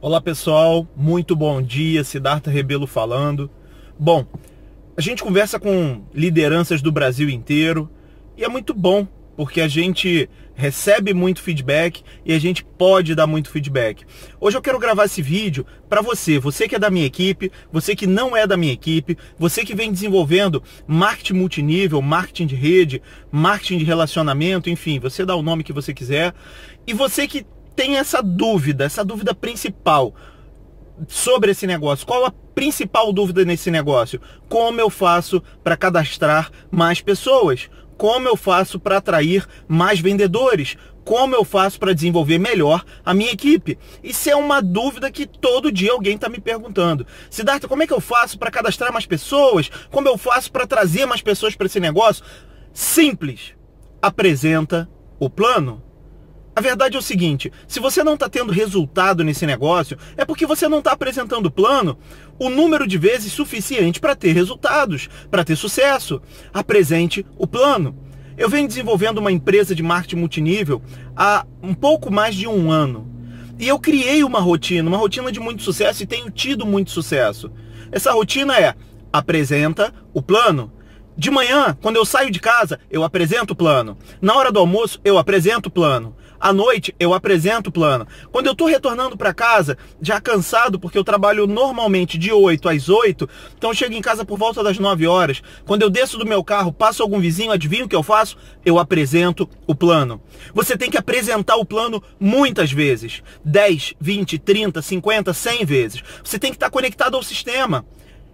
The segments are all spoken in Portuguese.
Olá pessoal, muito bom dia, Siddhartha Rebelo falando. Bom, a gente conversa com lideranças do Brasil inteiro e é muito bom porque a gente recebe muito feedback e a gente pode dar muito feedback. Hoje eu quero gravar esse vídeo para você, você que é da minha equipe, você que não é da minha equipe, você que vem desenvolvendo marketing multinível, marketing de rede, marketing de relacionamento, enfim, você dá o nome que você quiser, e você que tem essa dúvida, essa dúvida principal sobre esse negócio. Qual a principal dúvida nesse negócio? Como eu faço para cadastrar mais pessoas? Como eu faço para atrair mais vendedores? Como eu faço para desenvolver melhor a minha equipe? Isso é uma dúvida que todo dia alguém está me perguntando. Siddhartha, como é que eu faço para cadastrar mais pessoas? Como eu faço para trazer mais pessoas para esse negócio? Simples. Apresenta o plano. A verdade é o seguinte: se você não está tendo resultado nesse negócio, é porque você não está apresentando plano o número de vezes suficiente para ter resultados, para ter sucesso. Apresente o plano. Eu venho desenvolvendo uma empresa de marketing multinível há um pouco mais de um ano. E eu criei uma rotina, uma rotina de muito sucesso e tenho tido muito sucesso. Essa rotina é apresenta o plano. De manhã, quando eu saio de casa, eu apresento o plano. Na hora do almoço, eu apresento o plano. À noite eu apresento o plano. Quando eu estou retornando para casa, já cansado, porque eu trabalho normalmente de 8 às 8, então eu chego em casa por volta das 9 horas. Quando eu desço do meu carro, passo algum vizinho, adivinha o que eu faço? Eu apresento o plano. Você tem que apresentar o plano muitas vezes 10, 20, 30, 50, 100 vezes. Você tem que estar conectado ao sistema.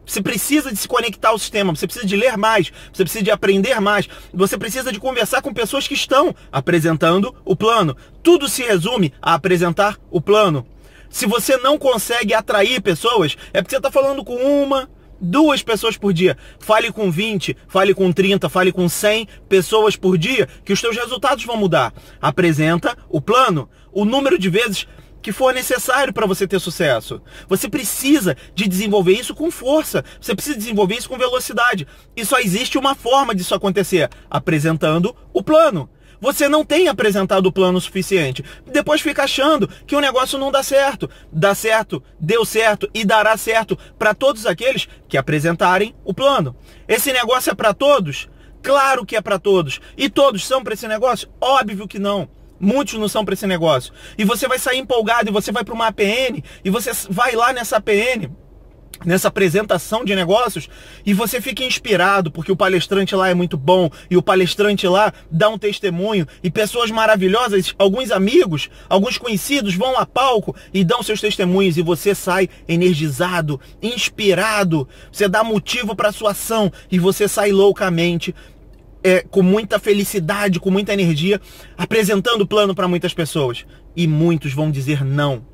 Você precisa de se conectar ao sistema, você precisa de ler mais, você precisa de aprender mais, você precisa de conversar com pessoas que estão apresentando o plano. Tudo se resume a apresentar o plano. Se você não consegue atrair pessoas, é porque você está falando com uma, duas pessoas por dia. Fale com 20, fale com 30, fale com 100 pessoas por dia, que os seus resultados vão mudar. Apresenta o plano. O número de vezes que for necessário para você ter sucesso. Você precisa de desenvolver isso com força. Você precisa desenvolver isso com velocidade. E só existe uma forma disso acontecer: apresentando o plano. Você não tem apresentado o plano suficiente. Depois fica achando que o negócio não dá certo. Dá certo, deu certo e dará certo para todos aqueles que apresentarem o plano. Esse negócio é para todos? Claro que é para todos. E todos são para esse negócio? Óbvio que não. Muitos não são para esse negócio. E você vai sair empolgado e você vai para uma APN e você vai lá nessa APN, nessa apresentação de negócios e você fica inspirado porque o palestrante lá é muito bom e o palestrante lá dá um testemunho e pessoas maravilhosas, alguns amigos, alguns conhecidos vão a palco e dão seus testemunhos e você sai energizado, inspirado, você dá motivo para sua ação e você sai loucamente é, com muita felicidade, com muita energia, apresentando o plano para muitas pessoas. E muitos vão dizer não.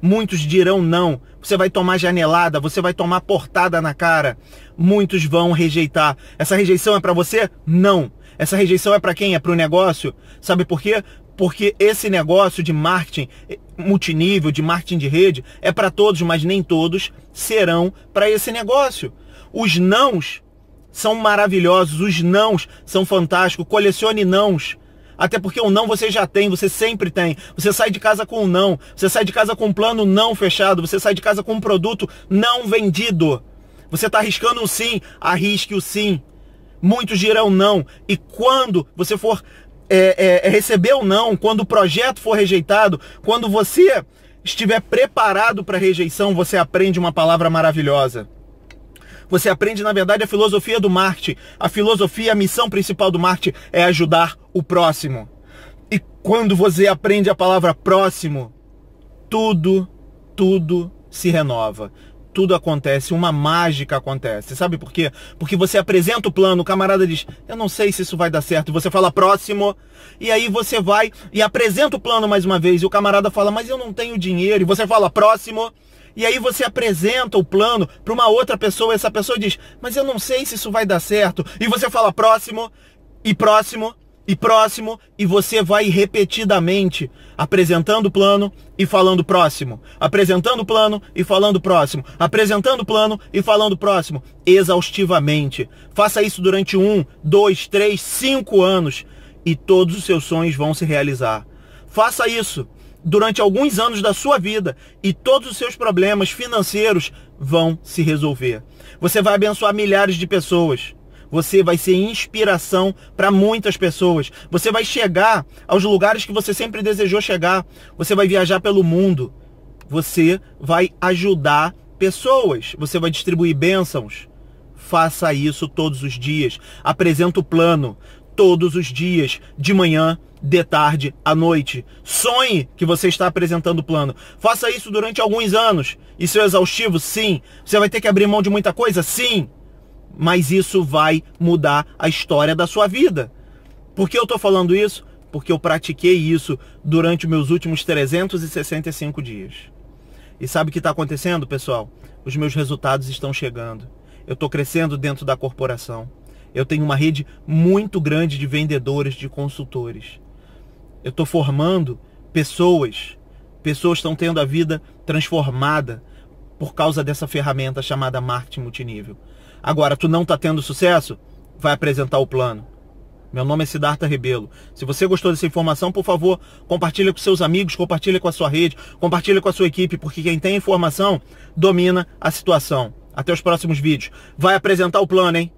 Muitos dirão não. Você vai tomar janelada, você vai tomar portada na cara. Muitos vão rejeitar. Essa rejeição é para você? Não. Essa rejeição é para quem? É para o negócio? Sabe por quê? Porque esse negócio de marketing multinível, de marketing de rede, é para todos, mas nem todos serão para esse negócio. Os nãos são maravilhosos, os nãos são fantásticos, colecione nãos. Até porque o não você já tem, você sempre tem. Você sai de casa com um não, você sai de casa com um plano não fechado, você sai de casa com um produto não vendido. Você está arriscando um sim, arrisque o sim. Muitos dirão não. E quando você for é, é, receber o não, quando o projeto for rejeitado, quando você estiver preparado para rejeição, você aprende uma palavra maravilhosa. Você aprende, na verdade, a filosofia do marketing. A filosofia, a missão principal do marketing é ajudar o próximo. E quando você aprende a palavra próximo, tudo, tudo se renova. Tudo acontece, uma mágica acontece. Sabe por quê? Porque você apresenta o plano, o camarada diz: Eu não sei se isso vai dar certo. Você fala próximo, e aí você vai e apresenta o plano mais uma vez. E o camarada fala: Mas eu não tenho dinheiro. E você fala próximo, e aí você apresenta o plano para uma outra pessoa, e essa pessoa diz: "Mas eu não sei se isso vai dar certo". E você fala próximo e próximo e próximo e você vai repetidamente apresentando o plano e falando próximo, apresentando o plano e falando próximo, apresentando o plano e falando próximo, exaustivamente. Faça isso durante um, dois, três, cinco anos e todos os seus sonhos vão se realizar. Faça isso durante alguns anos da sua vida e todos os seus problemas financeiros vão se resolver. Você vai abençoar milhares de pessoas. Você vai ser inspiração para muitas pessoas. Você vai chegar aos lugares que você sempre desejou chegar. Você vai viajar pelo mundo. Você vai ajudar pessoas. Você vai distribuir bênçãos. Faça isso todos os dias. Apresenta o plano todos os dias, de manhã, de tarde, à noite. Sonhe que você está apresentando o plano. Faça isso durante alguns anos. Isso é exaustivo? Sim. Você vai ter que abrir mão de muita coisa? Sim. Mas isso vai mudar a história da sua vida. Por que eu estou falando isso? Porque eu pratiquei isso durante meus últimos 365 dias. E sabe o que está acontecendo, pessoal? Os meus resultados estão chegando. Eu estou crescendo dentro da corporação. Eu tenho uma rede muito grande de vendedores, de consultores. Eu estou formando pessoas. Pessoas estão tendo a vida transformada por causa dessa ferramenta chamada marketing multinível. Agora, tu não está tendo sucesso? Vai apresentar o plano. Meu nome é Siddhartha Rebelo. Se você gostou dessa informação, por favor, compartilhe com seus amigos, compartilhe com a sua rede, compartilhe com a sua equipe, porque quem tem informação domina a situação. Até os próximos vídeos. Vai apresentar o plano, hein?